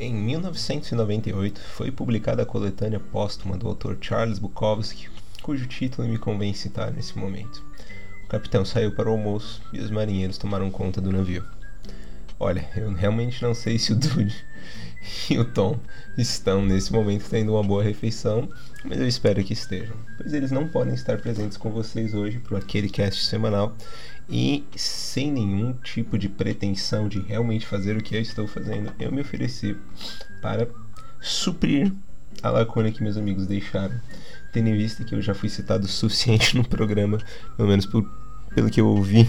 Em 1998 foi publicada a coletânea póstuma do autor Charles Bukowski, cujo título me convém citar nesse momento. O capitão saiu para o almoço e os marinheiros tomaram conta do navio. Olha, eu realmente não sei se o Dude e o Tom estão nesse momento tendo uma boa refeição, mas eu espero que estejam, pois eles não podem estar presentes com vocês hoje para aquele cast semanal e sem nenhum tipo de pretensão de realmente fazer o que eu estou fazendo, eu me ofereci para suprir a lacuna que meus amigos deixaram, tendo em vista que eu já fui citado o suficiente no programa, pelo menos por, pelo que eu ouvi,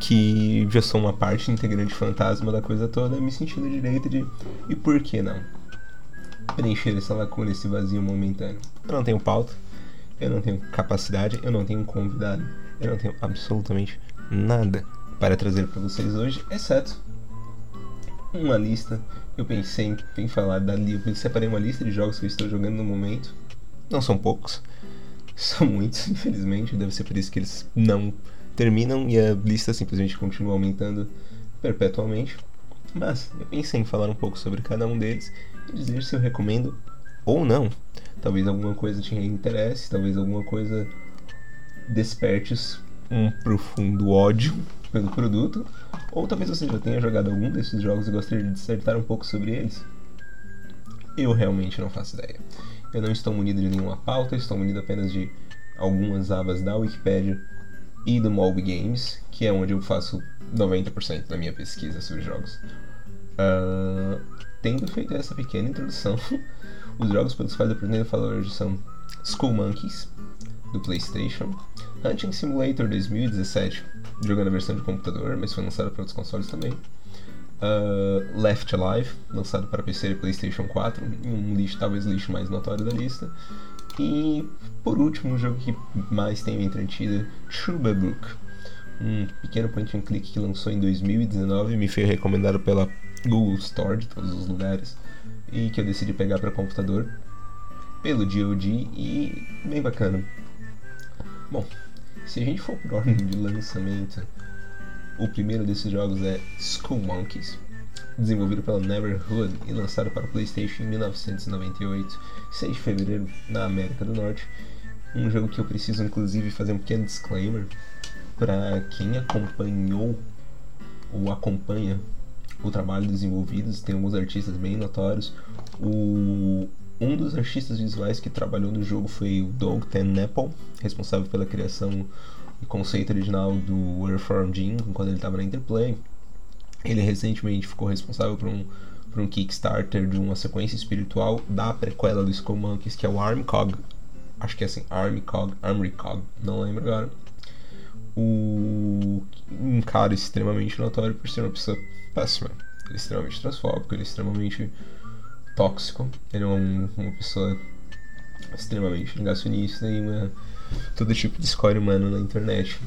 que já sou uma parte integrante fantasma da coisa toda, me sentindo direito de e por que não? Preencher essa lacuna, esse vazio momentâneo. Eu não tenho pauta, eu não tenho capacidade, eu não tenho convidado eu não tenho absolutamente nada para trazer para vocês hoje, exceto uma lista. Eu pensei em falar da. Eu separei uma lista de jogos que eu estou jogando no momento. Não são poucos, são muitos, infelizmente. Deve ser por isso que eles não terminam e a lista simplesmente continua aumentando perpetuamente. Mas eu pensei em falar um pouco sobre cada um deles e dizer se eu recomendo ou não. Talvez alguma coisa te interesse, talvez alguma coisa despertes um profundo ódio pelo produto, ou talvez você já tenha jogado algum desses jogos e gostaria de dissertar um pouco sobre eles. Eu realmente não faço ideia. Eu não estou munido de nenhuma pauta, estou munido apenas de algumas abas da Wikipedia e do Mob Games, que é onde eu faço 90% da minha pesquisa sobre jogos. Uh, tendo feito essa pequena introdução, os jogos pelos quais eu pretendo falar hoje são Skull Monkeys, do PlayStation, Hunting Simulator 2017, jogando a versão de computador, mas foi lançado para outros consoles também. Uh, Left Alive, lançado para PC e PlayStation 4, um lixo, talvez o lixo mais notório da lista. E por último, um jogo que mais tem entretido, Book, um pequeno point and click que lançou em 2019 e me foi recomendado pela Google Store de todos os lugares e que eu decidi pegar para computador pelo DoD e bem bacana. Bom, se a gente for por ordem de lançamento, o primeiro desses jogos é Skull Monkeys, desenvolvido pela Neverhood e lançado para o PlayStation em 1998, 6 de fevereiro na América do Norte. Um jogo que eu preciso inclusive fazer um pequeno disclaimer para quem acompanhou ou acompanha o trabalho desenvolvido, tem alguns artistas bem notórios. O um dos artistas visuais que trabalhou no jogo foi o Doug Apple, responsável pela criação e conceito original do Earthworm Jim, quando ele estava na Interplay. Ele recentemente ficou responsável por um, por um Kickstarter de uma sequência espiritual da prequela do Skull Monkeys, que é o Armcog. Acho que é assim, Armcog, Armcog, não lembro agora. O, um cara extremamente notório por ser uma pessoa péssima. Ele é extremamente transfóbico, ele é extremamente tóxico. Ele é um, uma pessoa extremamente negacionista e uma, todo tipo de escória humana na internet.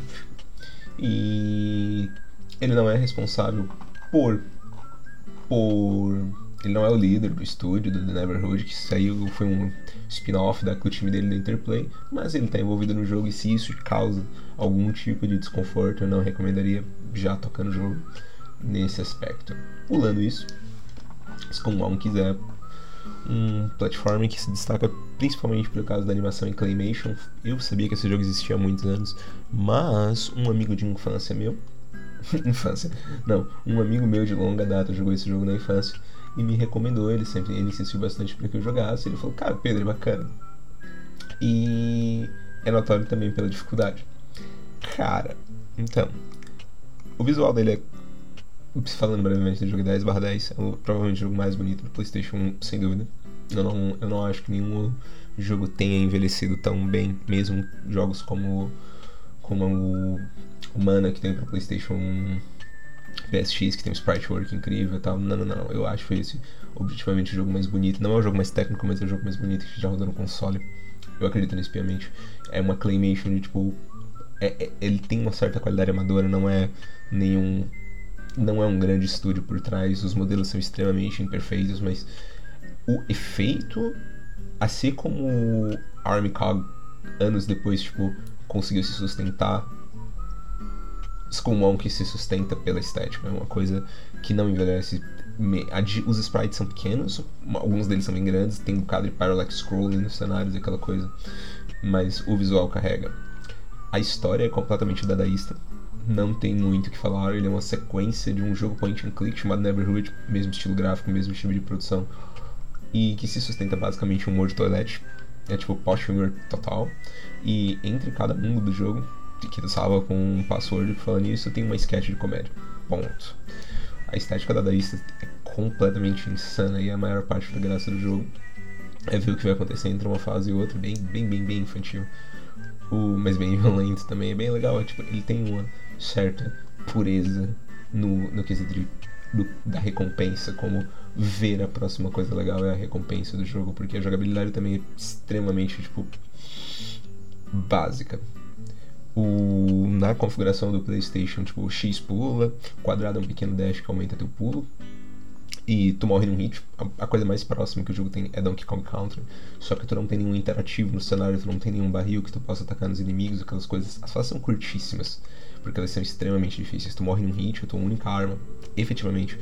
E ele não é responsável por por ele não é o líder do estúdio do The Neverhood que saiu foi um spin-off do time dele da Interplay, mas ele está envolvido no jogo e se isso causa algum tipo de desconforto, eu não recomendaria já tocar no jogo nesse aspecto. Pulando isso, Skull Monkeys é um platform que se destaca principalmente por causa da animação em Claymation. Eu sabia que esse jogo existia há muitos anos, mas um amigo de infância meu. infância? Não, um amigo meu de longa data jogou esse jogo na infância e me recomendou. Ele sempre ele insistiu bastante para que eu jogasse. Ele falou: Cara, Pedro, é bacana. E é notório também pela dificuldade. Cara, então, o visual dele é falando brevemente do jogo 10 barra 10, é provavelmente o jogo mais bonito do Playstation 1, sem dúvida. Eu não, eu não acho que nenhum jogo tenha envelhecido tão bem, mesmo jogos como, como o, Mana que tem para Playstation 1, PSX que tem um sprite work incrível e tal. Não, não, não, eu acho esse objetivamente o jogo mais bonito. Não é o jogo mais técnico, mas é o jogo mais bonito que já rodou no console. Eu acredito nisso piamente. É uma claymation de tipo. É, é, ele tem uma certa qualidade amadora, não é nenhum não é um grande estúdio por trás, os modelos são extremamente imperfeitos, mas o efeito, assim como Armcog anos depois, tipo, conseguiu se sustentar, Skull Monk se sustenta pela estética, é uma coisa que não envelhece os sprites são pequenos, alguns deles são bem grandes, tem um bocado de parallax scrolling nos cenários e aquela coisa, mas o visual carrega. A história é completamente dadaísta, não tem muito o que falar, ele é uma sequência de um jogo point and click chamado Neverhood, mesmo estilo gráfico, mesmo estilo de produção, e que se sustenta basicamente um humor de toilette, é tipo post humor total, e entre cada mundo do jogo, que tu salva com um password falando isso, tem uma sketch de comédia. Ponto. A estética dadaísta é completamente insana e a maior parte da graça do jogo é ver o que vai acontecer entre uma fase e outra, bem, bem, bem, bem infantil. O, mas bem violento também, é bem legal, é, tipo, ele tem uma certa pureza no, no quesito de, do, da recompensa, como ver a próxima coisa legal é a recompensa do jogo, porque a jogabilidade também é extremamente, tipo, básica o, na configuração do PlayStation, tipo, o X pula, quadrado é um pequeno dash que aumenta teu pulo, e tu morre num hit. A, coisa mais próxima que o jogo tem é Donkey Kong Country, só que tu não tem nenhum interativo no cenário, tu não tem nenhum barril que tu possa atacar nos inimigos, aquelas coisas. As fases são curtíssimas, porque elas são extremamente difíceis. Tu morre num hit, a tua única arma, efetivamente,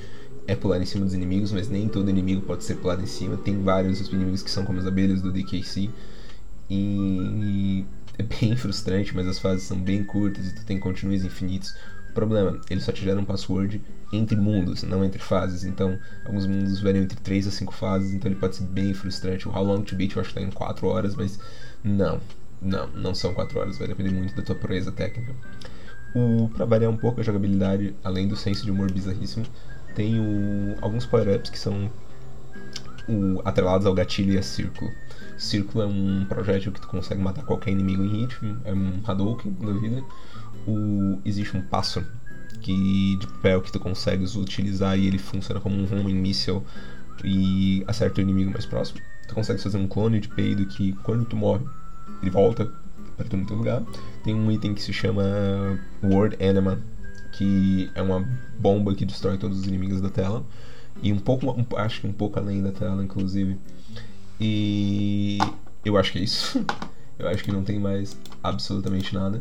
é pular em cima dos inimigos, mas nem todo inimigo pode ser pulado em cima. Tem vários inimigos que são como as abelhas do DKC. E é bem frustrante, mas as fases são bem curtas e tu tem continues infinitos. Problema, ele só te gera um password entre mundos, não entre fases. Então, alguns mundos variam entre 3 a 5 fases, então ele pode ser bem frustrante. O How Long to Beat eu acho que tá em 4 horas, mas não, não, não são 4 horas, vai depender muito da tua proeza técnica. O, pra variar um pouco a jogabilidade, além do senso de humor bizarríssimo, tem o, alguns power-ups que são o, atrelados ao gatilho e a círculo. Círculo é um projétil que tu consegue matar qualquer inimigo em ritmo, é um Hadouken da vida. O, existe um pássaro que, de papel que tu consegues utilizar e ele funciona como um homing missile e acerta o inimigo mais próximo. Tu consegue fazer um clone de peido que quando tu morre, ele volta para teu lugar. Tem um item que se chama Word Enema, que é uma bomba que destrói todos os inimigos da tela. E um pouco, um, acho que um pouco além da tela, inclusive. E eu acho que é isso. eu acho que não tem mais absolutamente nada.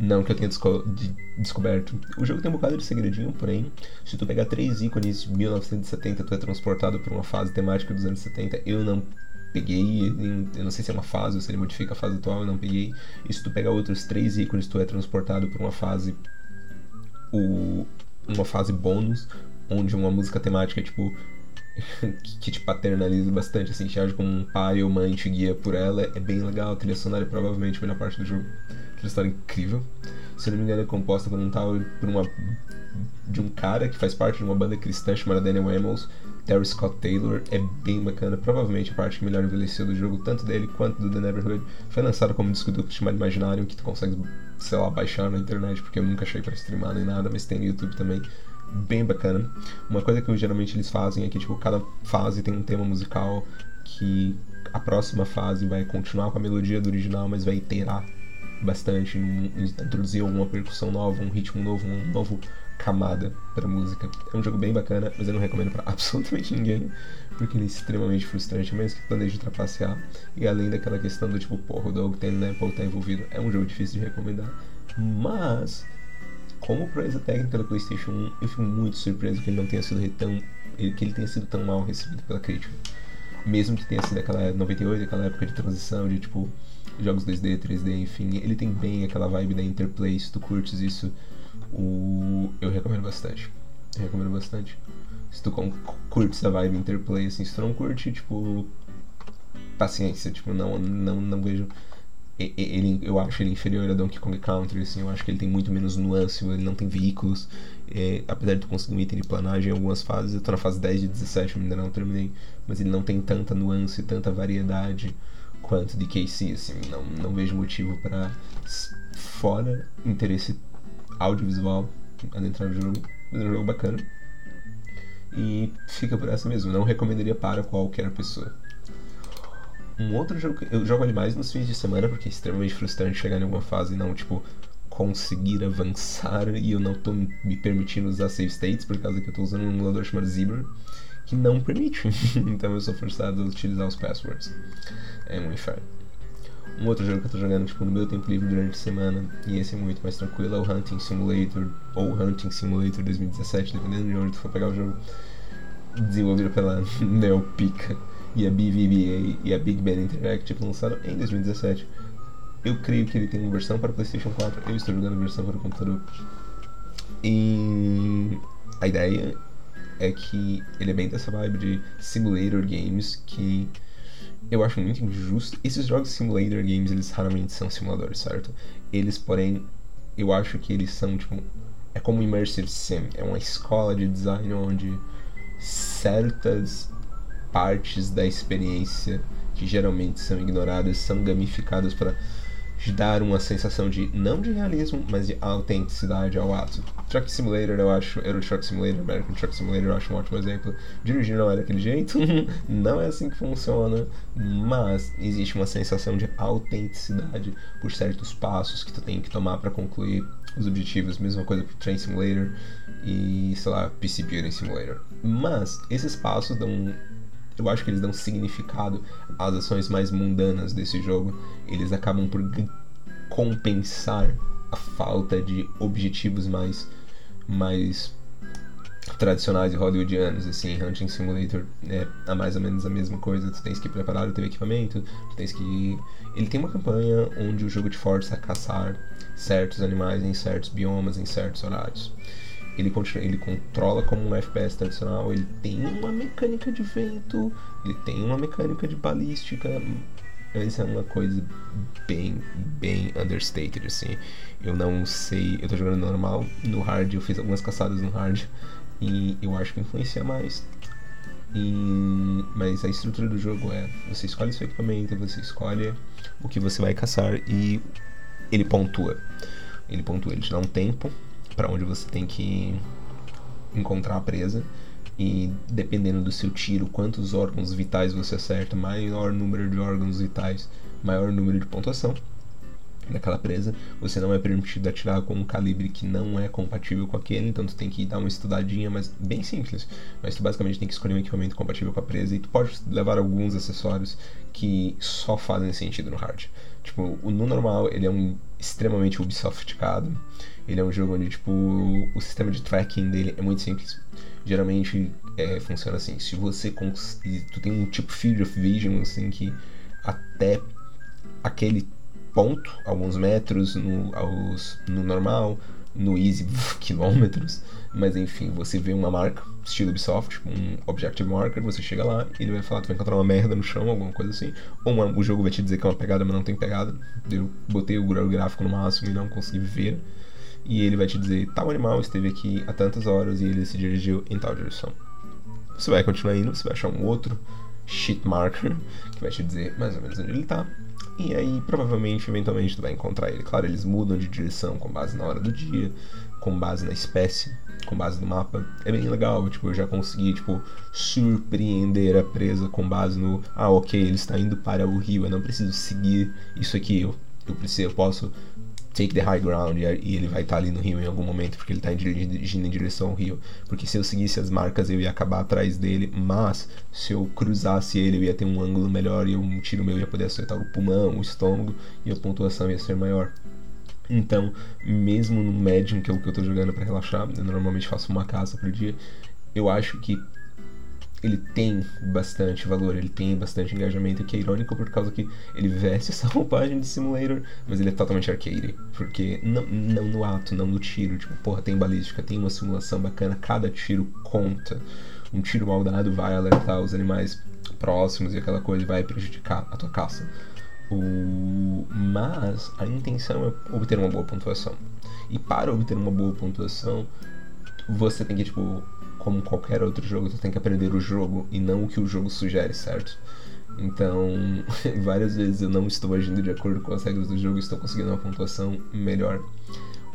Não que eu tenha desco de descoberto. O jogo tem um bocado de segredinho, porém, se tu pegar três ícones de 1970, tu é transportado por uma fase temática dos anos 70. Eu não peguei, eu não sei se é uma fase ou se ele modifica a fase atual, eu não peguei. E se tu pegar outros três ícones, tu é transportado por uma fase. O, uma fase bônus, onde uma música temática, tipo, que te paternaliza bastante, assim, te age como um pai ou mãe te guia por ela, é bem legal. A trilha sonora é provavelmente a melhor parte do jogo. A trilha sonora é incrível. Se não me engano, é composta por um tal por uma de um cara que faz parte de uma banda cristã chamada Daniel Amos, Terry Scott Taylor. É bem bacana, provavelmente a parte que melhor envelheceu do jogo, tanto dele quanto do The Neverhood. Foi lançado como disco duplo chamado Imaginarium, que tu consegue, sei lá, baixar na internet, porque eu nunca achei para streamar nem nada, mas tem no YouTube também bem bacana. Uma coisa que geralmente eles fazem é que tipo, cada fase tem um tema musical que a próxima fase vai continuar com a melodia do original, mas vai iterar bastante, introduzir alguma percussão nova, um ritmo novo, um novo camada para música. É um jogo bem bacana, mas eu não recomendo para absolutamente ninguém, porque ele é extremamente frustrante, mesmo que planeje trapacear. E além daquela questão do tipo, porra, o tem né, Apple tá envolvido, é um jogo difícil de recomendar. Mas como proeza técnica do PlayStation 1, eu fico muito surpreso que ele não tenha sido tão, que ele tenha sido tão mal recebido pela crítica. Mesmo que tenha sido aquela 98, aquela época de transição de tipo jogos 2D, 3D, enfim, ele tem bem aquela vibe da Interplay, se tu curtes isso, o... eu recomendo bastante. Eu recomendo bastante. Se tu curtes a vibe Interplay, assim, se tu não curte, tipo, paciência, tipo, não, não, não vejo ele, eu acho ele inferior a Donkey Kong Country, assim, eu acho que ele tem muito menos nuance, ele não tem veículos, é, apesar de tu conseguir um item de planagem em algumas fases, eu tô na fase 10 de 17, ainda não terminei, mas ele não tem tanta nuance, tanta variedade quanto de KC, assim, não, não vejo motivo para fora interesse audiovisual adentrar no jogo, mas é um jogo bacana. E fica por essa mesmo, não recomendaria para qualquer pessoa. Um outro jogo que eu jogo animais nos fins de semana porque é extremamente frustrante chegar em alguma fase e não, tipo, conseguir avançar e eu não tô me permitindo usar save states por causa que eu tô usando um emulador chamado Zebra que não permite. então eu sou forçado a utilizar os passwords. É um inferno. Um outro jogo que eu tô jogando tipo, no meu tempo livre durante a semana, e esse é muito mais tranquilo, é o Hunting Simulator, ou Hunting Simulator 2017, dependendo de onde tu for pegar o jogo. desenvolvido pela Neopica e a BVBA e a Big Band Interactive, lançado em 2017. Eu creio que ele tem uma versão para PlayStation 4, eu estou jogando a versão para o computador. E a ideia é que ele é bem dessa vibe de simulator games que eu acho muito injusto. Esses jogos simulator games, eles raramente são simuladores, certo? Eles, porém, eu acho que eles são tipo é como immersive sim, é uma escola de design onde certas partes da experiência que geralmente são ignoradas são gamificadas para dar uma sensação de não de realismo, mas de autenticidade ao ato. Truck Simulator eu acho, Euro Truck Simulator, American Truck Simulator eu acho um ótimo exemplo. Dirigir não é daquele jeito, não é assim que funciona, mas existe uma sensação de autenticidade por certos passos que tu tem que tomar para concluir os objetivos, mesma coisa pro Train Simulator e, sei lá, PC Building Simulator. Mas esses passos dão eu acho que eles dão significado às ações mais mundanas desse jogo. Eles acabam por compensar a falta de objetivos mais mais tradicionais e hollywoodianos, assim, Hunting Simulator é, é mais ou menos a mesma coisa, tu tens que preparar o teu equipamento, tu tens que... Ele tem uma campanha onde o jogo te força a caçar certos animais em certos biomas, em certos horários ele, continua, ele controla como um FPS tradicional, ele tem uma mecânica de vento, ele tem uma mecânica de balística, mas é uma coisa bem, bem understated, assim. Eu não sei, eu tô jogando normal, no hard eu fiz algumas caçadas no hard e eu acho que influencia mais. E, mas a estrutura do jogo é: você escolhe seu equipamento, você escolhe o que você vai caçar e ele pontua. Ele pontua, ele te dá um tempo para onde você tem que encontrar a presa e dependendo do seu tiro, quantos órgãos vitais você acerta, maior número de órgãos vitais, maior número de pontuação daquela presa. Você não é permitido atirar com um calibre que não é compatível com aquele, então tu tem que dar uma estudadinha, mas bem simples. Mas tu basicamente tem que escolher um equipamento compatível com a presa e tu pode levar alguns acessórios que só fazem sentido no hard. Tipo, no normal ele é um extremamente Ubisofticado. Ele é um jogo onde, tipo, o sistema de tracking dele é muito simples. Geralmente é, funciona assim, se você tu tem um tipo field of vision, assim, que até aquele ponto, alguns metros no, aos, no normal, no easy quilômetros, mas enfim, você vê uma marca, estilo Ubisoft, um objective marker, você chega lá e ele vai falar, tu vai encontrar uma merda no chão, alguma coisa assim, ou uma, o jogo vai te dizer que é uma pegada, mas não tem pegada. Eu botei o gráfico no máximo e não consegui ver e ele vai te dizer tal animal esteve aqui há tantas horas e ele se dirigiu em tal direção. Você vai continuar indo, você vai achar um outro sheet marker que vai te dizer mais ou menos onde ele está. E aí, provavelmente, eventualmente, tu vai encontrar ele. Claro, eles mudam de direção com base na hora do dia, com base na espécie, com base no mapa. É bem legal, tipo, eu já consegui, tipo, surpreender a presa com base no... Ah, ok, ele está indo para o rio, eu não preciso seguir isso aqui, eu, eu, preciso, eu posso take the high ground e ele vai estar tá ali no rio em algum momento porque ele está dirigindo em direção ao rio. Porque se eu seguisse as marcas eu ia acabar atrás dele, mas se eu cruzasse ele eu ia ter um ângulo melhor e um tiro meu ia poder acertar o pulmão, o estômago e a pontuação ia ser maior. Então, mesmo no Medium, que é o que eu estou jogando para relaxar, eu normalmente faço uma caça por dia, eu acho que ele tem bastante valor, ele tem bastante engajamento, que é irônico por causa que ele veste essa roupagem de simulator, mas ele é totalmente arcade. Porque não, não no ato, não no tiro. Tipo, porra, tem balística, tem uma simulação bacana, cada tiro conta. Um tiro mal dado vai alertar os animais próximos e aquela coisa vai prejudicar a tua caça. O... Mas a intenção é obter uma boa pontuação. E para obter uma boa pontuação, você tem que, tipo, como qualquer outro jogo, tu tem que aprender o jogo e não o que o jogo sugere, certo? Então, várias vezes eu não estou agindo de acordo com as regras do jogo e estou conseguindo uma pontuação melhor.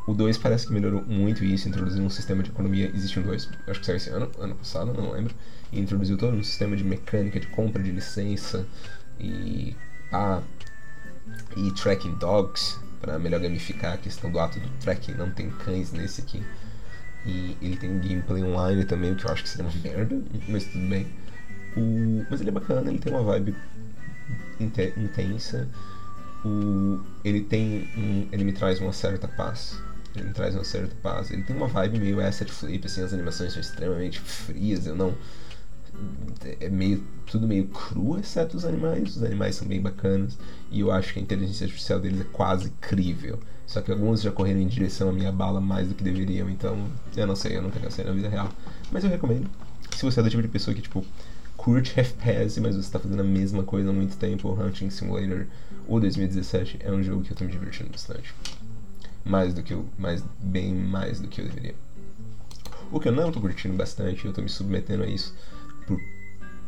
O 2 parece que melhorou muito isso, introduziu um sistema de economia. Existe um 2, acho que saiu esse ano, ano passado, não lembro. E introduziu todo um sistema de mecânica, de compra de licença e. Ah, e tracking dogs, para melhor gamificar a questão do ato do tracking. Não tem cães nesse aqui. E ele tem gameplay online também, que eu acho que seria uma merda, mas tudo bem. O... Mas ele é bacana, ele tem uma vibe intensa. O... Ele tem um... Ele me traz uma certa paz. Ele me traz uma certa paz. Ele tem uma vibe meio asset flip, assim, as animações são extremamente frias, eu não. é meio tudo meio cru, exceto os animais. Os animais são bem bacanas e eu acho que a inteligência artificial deles é quase crível. Só que alguns já correram em direção à minha bala mais do que deveriam, então eu não sei, eu nunca cansei na vida real. Mas eu recomendo. Se você é do tipo de pessoa que, tipo, curte FPS, mas você está fazendo a mesma coisa há muito tempo, o Hunting Simulator ou 2017 é um jogo que eu estou me divertindo bastante. Mais do que eu, mais, bem mais do que eu deveria. O que eu não estou curtindo bastante, eu estou me submetendo a isso por,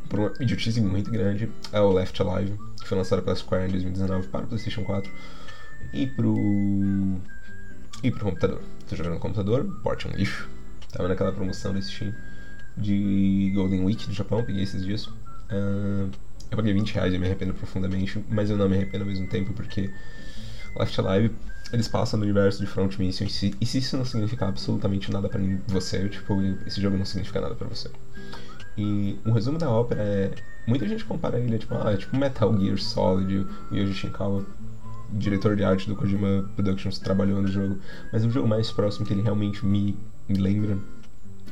por uma idiotice muito grande, é o Left Alive, que foi lançado pela Square em 2019 para o PlayStation 4 e pro. e pro computador. Tô jogando no computador, porte é um lixo. Tava naquela promoção desse Steam de Golden Week do Japão, peguei esses dias. Uh, eu paguei 20 reais e me arrependo profundamente, mas eu não me arrependo ao mesmo tempo porque Left Alive eles passam no universo de Front Mission e se, isso não significar absolutamente nada para você, tipo, esse jogo não significa nada para você. E um resumo da ópera é. Muita gente compara ele, tipo, ah, é tipo Metal Gear Solid, o Yoji Shinkawa diretor de arte do Kojima Productions trabalhou no jogo, mas o jogo mais próximo que ele realmente me, me lembra,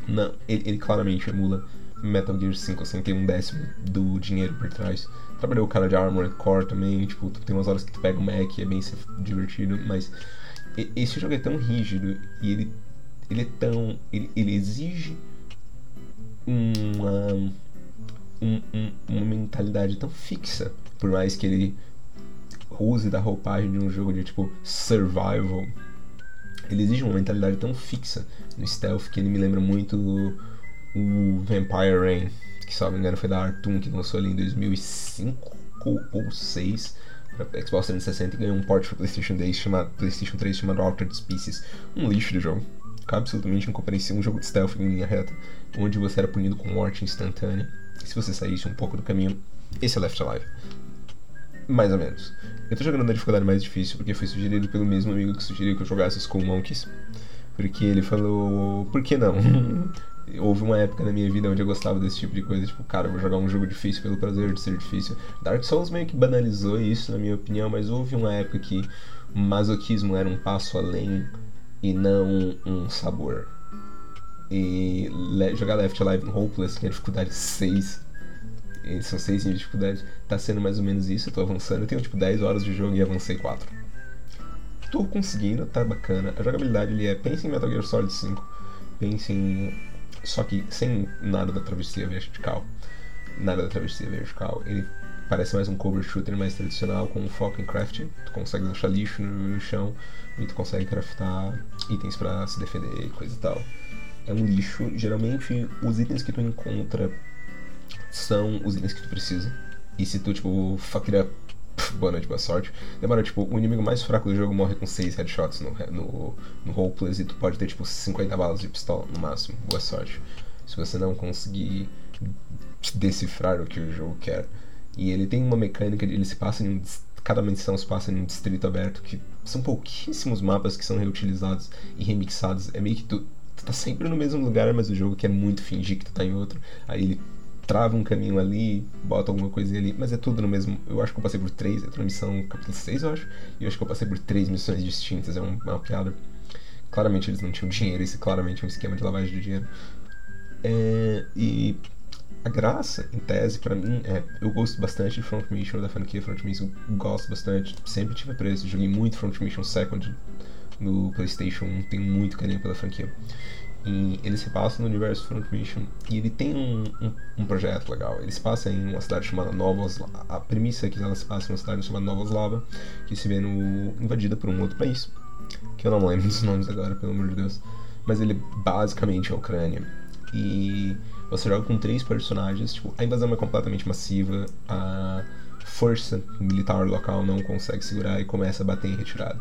não, ele, ele, claramente emula Metal Gear 5, assim, tem um décimo do dinheiro por trás. Trabalhou o cara de Armored Core também, tipo, tem umas horas que tu pega o Mac, é bem divertido, mas esse jogo é tão rígido e ele, ele é tão. ele, ele exige uma, um, um, uma mentalidade tão fixa, por mais que ele use da roupagem de um jogo de tipo survival, ele exige uma mentalidade tão fixa no stealth que ele me lembra muito o Vampire Rain, que se não me engano foi da Artoon, que lançou ali em 2005 ou 2006 para Xbox 360 e ganhou um port para PlayStation 3 chamado, PlayStation 3 chamado Altered Species. Um lixo de jogo. Absolutamente incompreensível. Um jogo de stealth em linha reta, onde você era punido com morte instantânea. E se você saísse um pouco do caminho, esse é Left Alive. Mais ou menos. Eu tô jogando na dificuldade mais difícil porque foi sugerido pelo mesmo amigo que sugeriu que eu jogasse Skull Monkeys. Porque ele falou, por que não? Houve uma época na minha vida onde eu gostava desse tipo de coisa, tipo, cara, vou jogar um jogo difícil pelo prazer de ser difícil. Dark Souls meio que banalizou isso, na minha opinião, mas houve uma época que masoquismo era um passo além e não um sabor. E jogar Left Alive no Hopeless, que é dificuldade 6, são seis níveis de dificuldade. Tá sendo mais ou menos isso, eu tô avançando. Eu tenho tipo 10 horas de jogo e avancei 4. Tô conseguindo, tá bacana. A jogabilidade ele é. Pense em Metal Gear Solid 5. Pense em. Só que sem nada da travessia vertical. Nada da travessia vertical. Ele parece mais um cover shooter mais tradicional, com um foco em crafting. Tu consegue achar lixo no chão e tu consegue craftar itens para se defender e coisa e tal. É um lixo. Geralmente, os itens que tu encontra são os itens que tu precisa. E se tu, tipo, fuck it up, boa noite, boa sorte. Demora, tipo, o inimigo mais fraco do jogo morre com 6 headshots no, no, no roleplays e tu pode ter, tipo, 50 balas de pistola no máximo. Boa sorte. Se você não conseguir decifrar o que o jogo quer. E ele tem uma mecânica ele se passa em. Cada missão se passa em um distrito aberto, que são pouquíssimos mapas que são reutilizados e remixados. É meio que tu, tu tá sempre no mesmo lugar, mas o jogo quer muito fingir que tu tá em outro. Aí ele trava um caminho ali, bota alguma coisinha ali, mas é tudo no mesmo. Eu acho que eu passei por três, tô na missão capítulo 6, eu acho, e eu acho que eu passei por três missões distintas, é, um, é uma piada. Claramente eles não tinham dinheiro, esse claramente é um esquema de lavagem de dinheiro. É, e a graça, em tese, para mim, é. Eu gosto bastante de Front Mission, da franquia Front Mission, gosto bastante, sempre tive preço, joguei muito Front Mission Second no PlayStation 1, tenho muito carinho pela franquia. E ele se passa no universo Front Mission e ele tem um, um, um, projeto legal. Ele se passa em uma cidade chamada Novos. A premissa é que ela se passa em uma cidade chamada Novoslava, que se vê no, invadida por um outro país, que eu não lembro dos nomes agora, pelo amor de Deus. Mas ele basicamente é a Ucrânia. E você joga com três personagens. Tipo, a invasão é completamente massiva. A força militar local não consegue segurar e começa a bater em retirada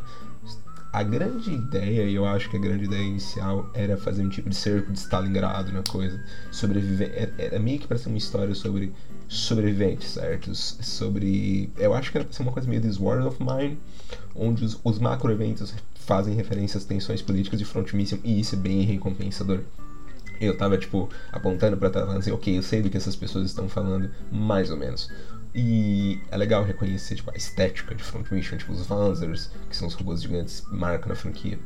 a grande ideia, e eu acho que a grande ideia inicial era fazer um tipo de cerco de Stalingrado na coisa. Sobreviver. Era, era meio que para ser uma história sobre sobreviventes, certo? Sobre. Eu acho que era pra ser uma coisa meio This War of Mine, onde os, os macro-eventos fazem referência às tensões políticas de Front Mission, e isso é bem recompensador. Eu tava, tipo, apontando pra tela assim, ok, eu sei do que essas pessoas estão falando, mais ou menos. E é legal reconhecer tipo, a estética de Front Mission, tipo os Vanzers, que são os robôs gigantes, marcam na franquia.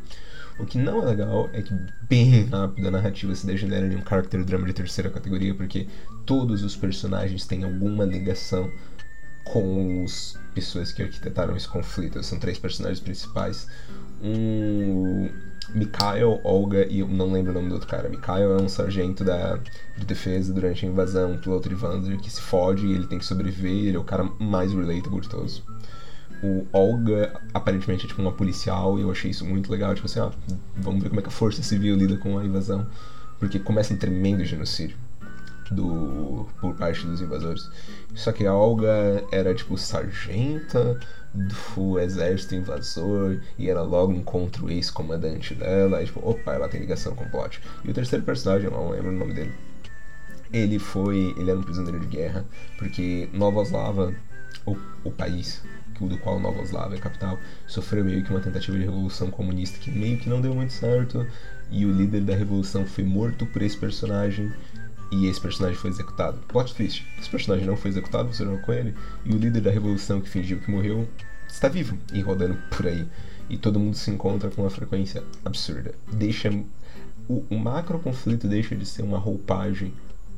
O que não é legal é que bem rápido a narrativa se degenera em um character drama de terceira categoria, porque todos os personagens têm alguma ligação com as pessoas que arquitetaram esse conflito. São três personagens principais. Um Mikhail, Olga e eu não lembro o nome do outro cara. Mikhail é um sargento da, de defesa durante a invasão, um piloto de Vander que se fode e ele tem que sobreviver. Ele é o cara mais relatable de todos. O Olga aparentemente é tipo uma policial e eu achei isso muito legal. Tipo assim, ó, vamos ver como é que a força civil lida com a invasão. Porque começa um tremendo genocídio do por parte dos invasores. Só que a Olga era tipo sargenta do exército invasor e ela logo encontra o ex-comandante dela. E tipo, opa, ela tem ligação com o plot. E o terceiro personagem, eu não lembro o nome dele. Ele foi. Ele era um prisioneiro de guerra, porque Nova Oslava, o, o país do qual Nova Oslava é capital, sofreu meio que uma tentativa de revolução comunista que meio que não deu muito certo. E o líder da revolução foi morto por esse personagem e esse personagem foi executado. Plot twist: esse personagem não foi executado, você não com ele, e o líder da revolução que fingiu que morreu está vivo e rodando por aí. E todo mundo se encontra com uma frequência absurda. Deixa. O, o macro conflito deixa de ser uma roupagem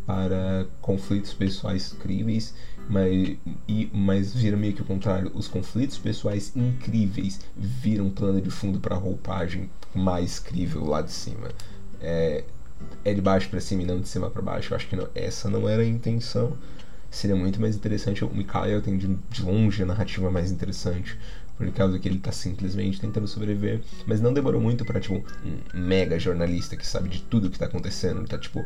para conflitos pessoais incríveis, mas, e, mas vira meio que o contrário. Os conflitos pessoais incríveis viram plano de fundo para a roupagem mais incrível lá de cima. É, é de baixo para cima e não de cima para baixo. Eu acho que não, essa não era a intenção. Seria muito mais interessante. O Mikhail tem de, de longe a narrativa mais interessante, por causa que ele tá simplesmente tentando sobreviver. Mas não demorou muito para tipo, um mega jornalista que sabe de tudo que tá acontecendo, tá tipo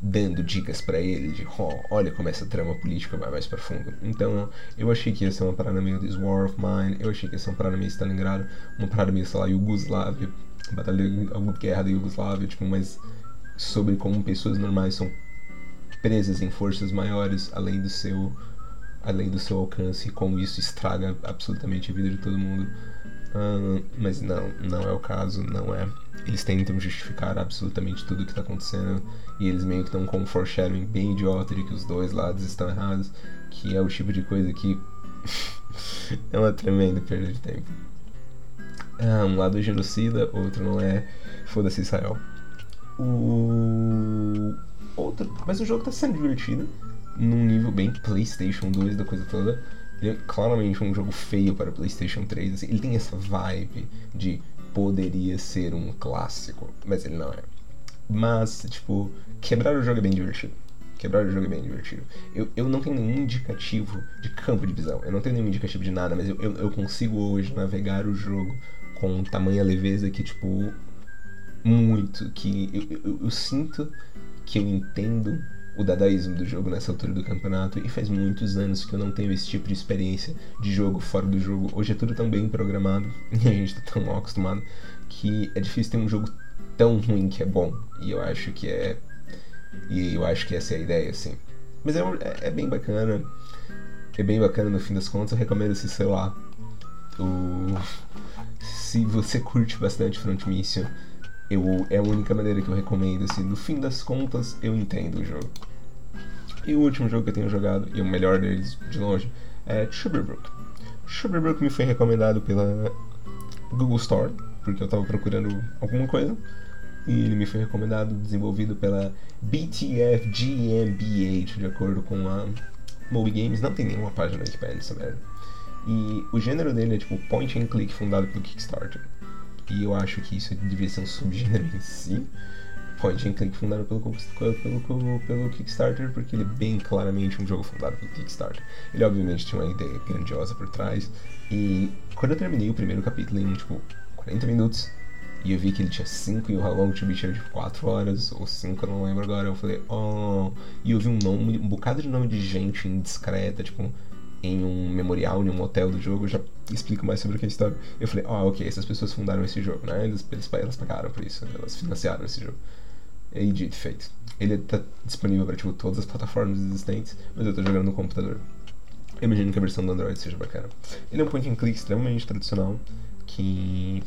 dando dicas para ele de oh, olha como essa trama política vai mais para fundo. Então eu achei que ia ser uma parada meio This War of Mine, eu achei que ia ser uma parada meio Stalingrado, uma parada meio, sei lá, Yugoslávia, batalha, alguma guerra da Yugoslávia, tipo, mas sobre como pessoas normais são presas em forças maiores além do seu além do seu alcance e como isso estraga absolutamente a vida de todo mundo. Uh, mas não, não é o caso, não é. Eles tentam justificar absolutamente tudo o que está acontecendo e eles meio que estão com um foreshadowing bem idiota de que os dois lados estão errados, que é o tipo de coisa que é uma tremenda perda de tempo. Ah, um lado é genocida, outro não é. Foda-se Israel. O outro, mas o jogo tá sendo divertido num nível bem PlayStation 2 da coisa toda. Ele é claramente um jogo feio para PlayStation 3. Assim, ele tem essa vibe de poderia ser um clássico, mas ele não é. Mas, tipo, quebrar o jogo é bem divertido. Quebrar o jogo é bem divertido. Eu, eu não tenho nenhum indicativo de campo de visão. Eu não tenho nenhum indicativo de nada, mas eu, eu, eu consigo hoje navegar o jogo com tamanha leveza que, tipo, muito, que eu, eu, eu sinto que eu entendo o dadaísmo do jogo nessa altura do campeonato e faz muitos anos que eu não tenho esse tipo de experiência de jogo fora do jogo. Hoje é tudo tão bem programado e a gente tá tão mal acostumado que é difícil ter um jogo tão ruim que é bom. E eu acho que é. E eu acho que essa é a ideia, assim. Mas é, é, é bem bacana. É bem bacana no fim das contas. Eu recomendo se, sei lá. O... Se você curte bastante Front Mission eu, é a única maneira que eu recomendo, assim, no fim das contas, eu entendo o jogo. E o último jogo que eu tenho jogado, e o melhor deles, de longe, é Sugarbrook. Sugarbrook me foi recomendado pela Google Store, porque eu estava procurando alguma coisa, e ele me foi recomendado, desenvolvido pela BTF GmbH, de acordo com a Moby Games, não tem nenhuma página no Wikipedia essa merda. E o gênero dele é tipo point and click fundado pelo Kickstarter e eu acho que isso devia ser um subgênero em si. Point and Click fundado pelo, pelo, pelo, pelo Kickstarter, porque ele é bem claramente um jogo fundado pelo Kickstarter. Ele obviamente tinha uma ideia grandiosa por trás. E quando eu terminei o primeiro capítulo em tipo 40 minutos, e eu vi que ele tinha 5 e o How to era de 4 horas, ou 5, eu não lembro agora. Eu falei, oh. E eu vi um nome, um bocado de nome de gente indiscreta, tipo, em um memorial, em um hotel do jogo, já explico mais sobre o que é a história. Eu falei, ah, ok, essas pessoas fundaram esse jogo, né? Eles, eles, elas pagaram por isso, elas financiaram esse jogo. E dito feito. Ele está disponível para tipo, todas as plataformas existentes, mas eu estou jogando no computador. Eu imagino que a versão do Android seja bacana. Ele é um point and click extremamente tradicional, que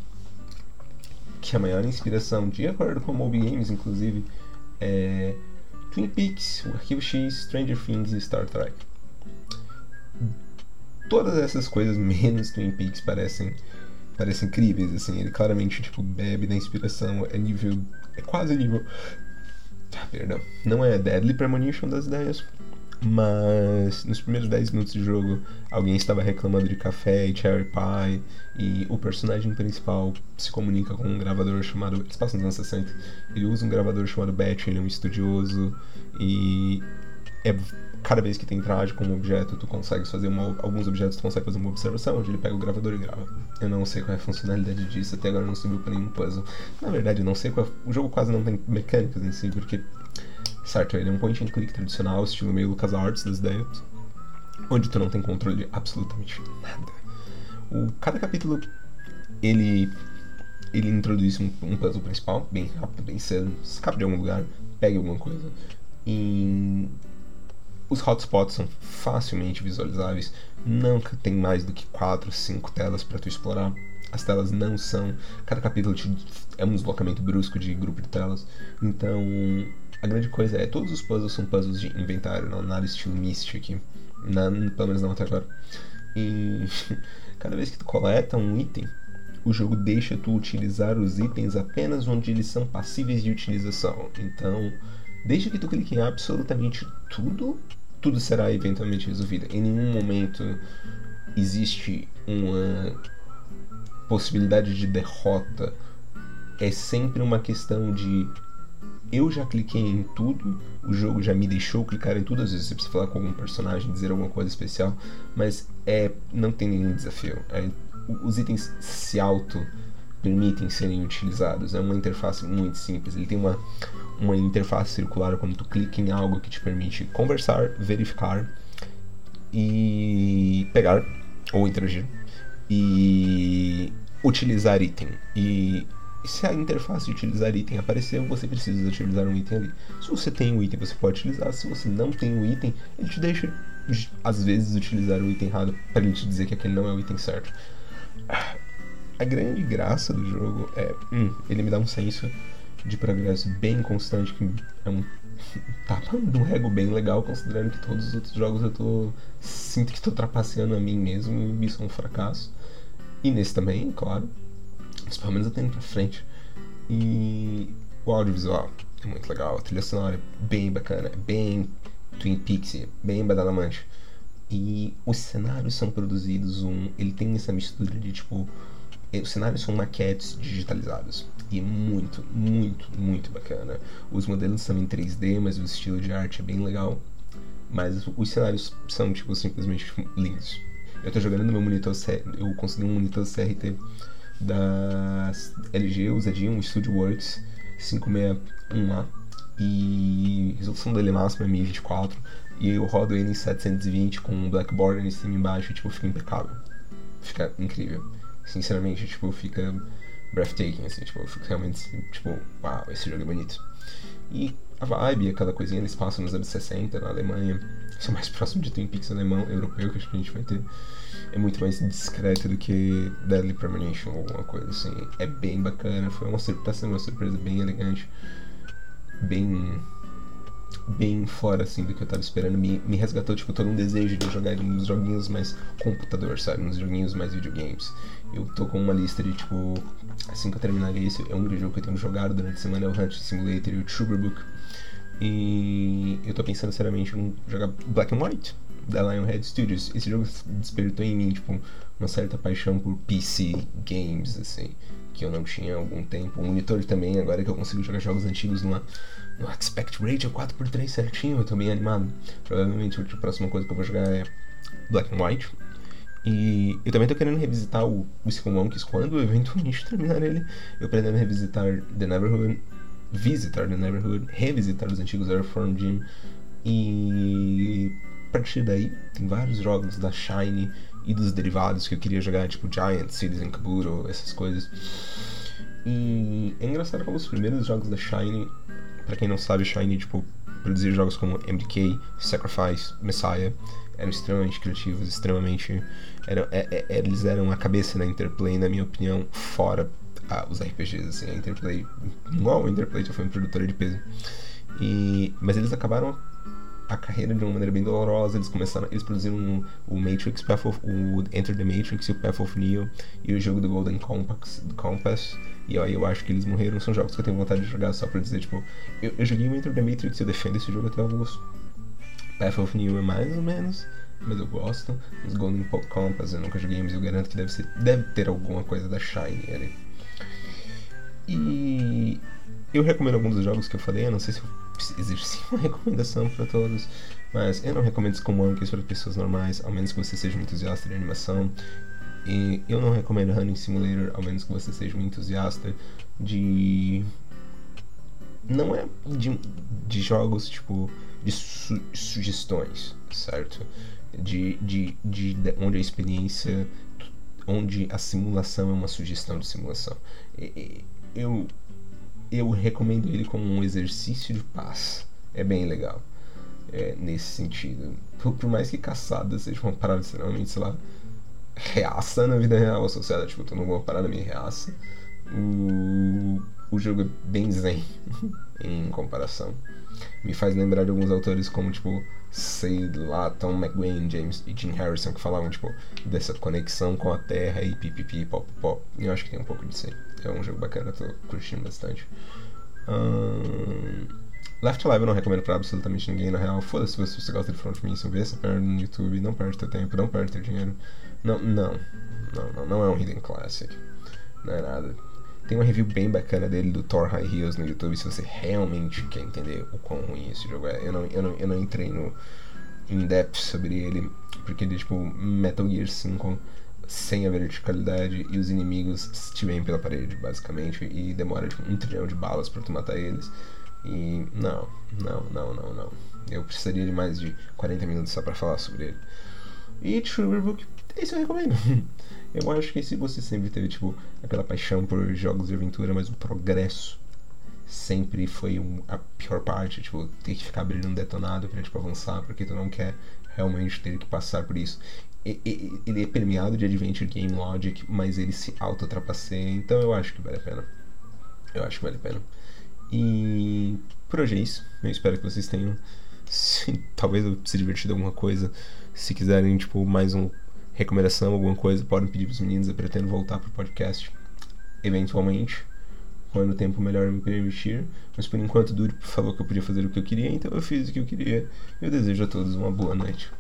que a maior inspiração, de acordo com Moby Games, inclusive, é Twin Peaks, o Arquivo X, Stranger Things e Star Trek todas essas coisas menos Twin Peaks parecem parecem incríveis, assim. Ele claramente, tipo, bebe da inspiração, é nível. é quase nível. Ah, perdão. Não é Deadly Premonition das ideias, mas nos primeiros 10 minutos de jogo alguém estava reclamando de café e cherry pie e o personagem principal se comunica com um gravador chamado. Passam nos anos 60. Ele usa um gravador chamado Batch, ele é um estudioso e é cada vez que tem traje como objeto, tu consegue fazer uma, alguns objetos, tu consegue fazer uma observação, onde ele pega o gravador e grava. Eu não sei qual é a funcionalidade disso, até agora não subiu pra nenhum puzzle. Na verdade, eu não sei qual é, O jogo quase não tem mecânicas em si, porque. Certo, ele é um point and click tradicional, estilo meio LucasArts das ideias, onde tu não tem controle de absolutamente nada. O, cada capítulo, ele. Ele introduz um, um puzzle principal, bem rápido, bem cedo, escape de algum lugar, pegue alguma coisa. E os hotspots são facilmente visualizáveis, não tem mais do que 4, 5 telas para tu explorar. As telas não são. Cada capítulo é um deslocamento brusco de grupo de telas. Então, a grande coisa é: todos os puzzles são puzzles de inventário, não nada estilo Myst aqui. Na, pelo menos não até agora. E cada vez que tu coleta um item, o jogo deixa tu utilizar os itens apenas onde eles são passíveis de utilização. Então, desde que tu clique em absolutamente tudo, tudo será eventualmente resolvido. Em nenhum momento existe uma possibilidade de derrota. É sempre uma questão de eu já cliquei em tudo, o jogo já me deixou clicar em tudo. Às vezes você precisa falar com algum personagem, dizer alguma coisa especial, mas é não tem nenhum desafio. É, os itens se auto permitem serem utilizados. É uma interface muito simples. Ele tem uma, uma interface circular quando tu clica em algo que te permite conversar, verificar e pegar ou interagir e utilizar item. E se a interface de utilizar item aparecer, você precisa utilizar um item ali. Se você tem um item, você pode utilizar. Se você não tem um item, ele te deixa às vezes utilizar o item errado para ele te dizer que aquele não é o item certo. A grande graça do jogo é, hum, ele me dá um senso de progresso bem constante, que é um tapa do rego bem legal, considerando que todos os outros jogos eu tô. sinto que tô trapaceando a mim mesmo e isso é um fracasso. E nesse também, claro. Mas pelo menos eu tô indo pra frente. E o audiovisual é muito legal, a trilha sonora é bem bacana, é bem Twin Peaks, bem badalamante. E os cenários são produzidos, um, ele tem essa mistura de tipo. Os cenários são maquetes digitalizadas. E é muito, muito, muito bacana. Os modelos são em 3D, mas o estilo de arte é bem legal. Mas os cenários são, tipo, simplesmente lindos. Eu tô jogando no meu monitor, eu consegui um monitor CRT da LG, usadinho, um StudioWorks 561A. E a resolução dele máxima é 1024. E eu rodo ele em 720 com um Blackboard em cima embaixo, e, tipo, fica impecável. Fica incrível. Sinceramente, tipo, fica breathtaking, assim, tipo, eu fico realmente, tipo, uau, esse jogo é bonito. E a vibe, aquela coisinha, eles passam nos anos 60 na Alemanha, isso é mais próximo de Twin Peaks alemão, europeu, que acho que a gente vai ter. É muito mais discreto do que Deadly Premonition ou alguma coisa assim. É bem bacana, foi uma, tá sendo uma surpresa bem elegante, bem bem fora assim do que eu tava esperando. Me, me resgatou tipo todo um desejo de jogar nos joguinhos mais computador, sabe? Nos joguinhos mais videogames. Eu tô com uma lista de tipo assim que eu terminar esse, é um jogo que eu tenho jogado durante a semana é o Hunt Simulator e o Trooper E eu tô pensando seriamente em jogar Black and White da Lionhead Studios. Esse jogo despertou em mim tipo uma certa paixão por PC games assim, que eu não tinha há algum tempo. O monitor também, agora que eu consigo jogar jogos antigos numa no Aspect Ratio 4x3 certinho, eu tô bem animado. Provavelmente a próxima coisa que eu vou jogar é Black and White. E eu também tô querendo revisitar o Whiskey Monkeys quando eu eventualmente terminar ele. Eu pretendo revisitar The Neverhood, visitar The Neverhood, revisitar os antigos Airform Gym. E a partir daí, tem vários jogos da Shine e dos derivados que eu queria jogar, tipo Giant, Citizen Kabuto, essas coisas. E é engraçado como os primeiros jogos da Shine para quem não sabe, Shiny tipo, produzir jogos como MDK, Sacrifice, Messiah eram extremamente criativos, extremamente. Eram, é, é, eles eram a cabeça da Interplay, na minha opinião, fora ah, os RPGs. Assim, a Interplay, igual a Interplay já foi uma produtora de peso. E, mas eles acabaram a carreira de uma maneira bem dolorosa. Eles começaram, eles produziram o Matrix, Path of, o Enter the Matrix e o Path of Neo e o jogo do Golden Compass, Compass. E aí eu acho que eles morreram. São jogos que eu tenho vontade de jogar só pra dizer, tipo, eu, eu joguei o Enter the Matrix e eu defendo esse jogo até o gosto. Path of Neo é mais ou menos, mas eu gosto. Os Golden Compass eu nunca joguei, mas eu garanto que deve, ser, deve ter alguma coisa da Shine ali. E eu recomendo alguns dos jogos que eu falei, eu não sei se exerci uma recomendação para todos, mas eu não recomendo Skull Monkeys para pessoas normais, ao menos que você seja um entusiasta de animação. E eu não recomendo Running Simulator, ao menos que você seja um entusiasta de. Não é de, de jogos tipo. de su sugestões, certo? De, de, de, de, onde a experiência. onde a simulação é uma sugestão de simulação. E, eu eu recomendo ele como um exercício de paz. É bem legal. É, nesse sentido. Por, por, mais que caçada seja uma parada extremamente, sei lá, reaça na vida real associada, tipo, tô numa parada meio reaça. O, o jogo é bem zen em comparação. Me faz lembrar de alguns autores como, tipo, sei lá, Tom McGuane, James e Jim Harrison, que falavam, tipo, dessa conexão com a Terra e pipipi, pop, pop. Eu acho que tem um pouco disso aí. É um jogo bacana, tô curtindo bastante. Um... Left Alive eu não recomendo pra absolutamente ninguém, na real. Foda-se se você gosta de Front Mission, vê essa perna no YouTube, não perde teu tempo, não perde teu dinheiro. Não, não, não, não, não é um Hidden Classic. Não é nada. Tem uma review bem bacana dele do Thor High Heels no YouTube, se você realmente quer entender o quão ruim esse jogo é. Eu não, eu não, eu não entrei no in-depth sobre ele, porque ele é tipo Metal Gear 5 sem a verticalidade e os inimigos te vêm pela parede, basicamente, e demora tipo, um trilhão de balas para tu matar eles. E não, não, não, não, não. Eu precisaria de mais de 40 minutos só para falar sobre ele. E True Book, isso eu recomendo. Eu acho que se você sempre teve, tipo, aquela paixão por jogos de aventura, mas o progresso sempre foi um, a pior parte, tipo, ter que ficar abrindo um detonado pra, tipo, avançar, porque tu não quer realmente ter que passar por isso. Ele é permeado de Adventure Game Logic, mas ele se auto-trapaceia, então eu acho que vale a pena. Eu acho que vale a pena. E por hoje é isso. Eu espero que vocês tenham se, talvez se divertido alguma coisa. Se quiserem, tipo, mais um recomendação, alguma coisa, podem pedir para os meninos. Eu pretendo voltar para o podcast eventualmente, quando o tempo melhor me permitir. Mas por enquanto, Duri falou que eu podia fazer o que eu queria, então eu fiz o que eu queria. Eu desejo a todos uma boa noite.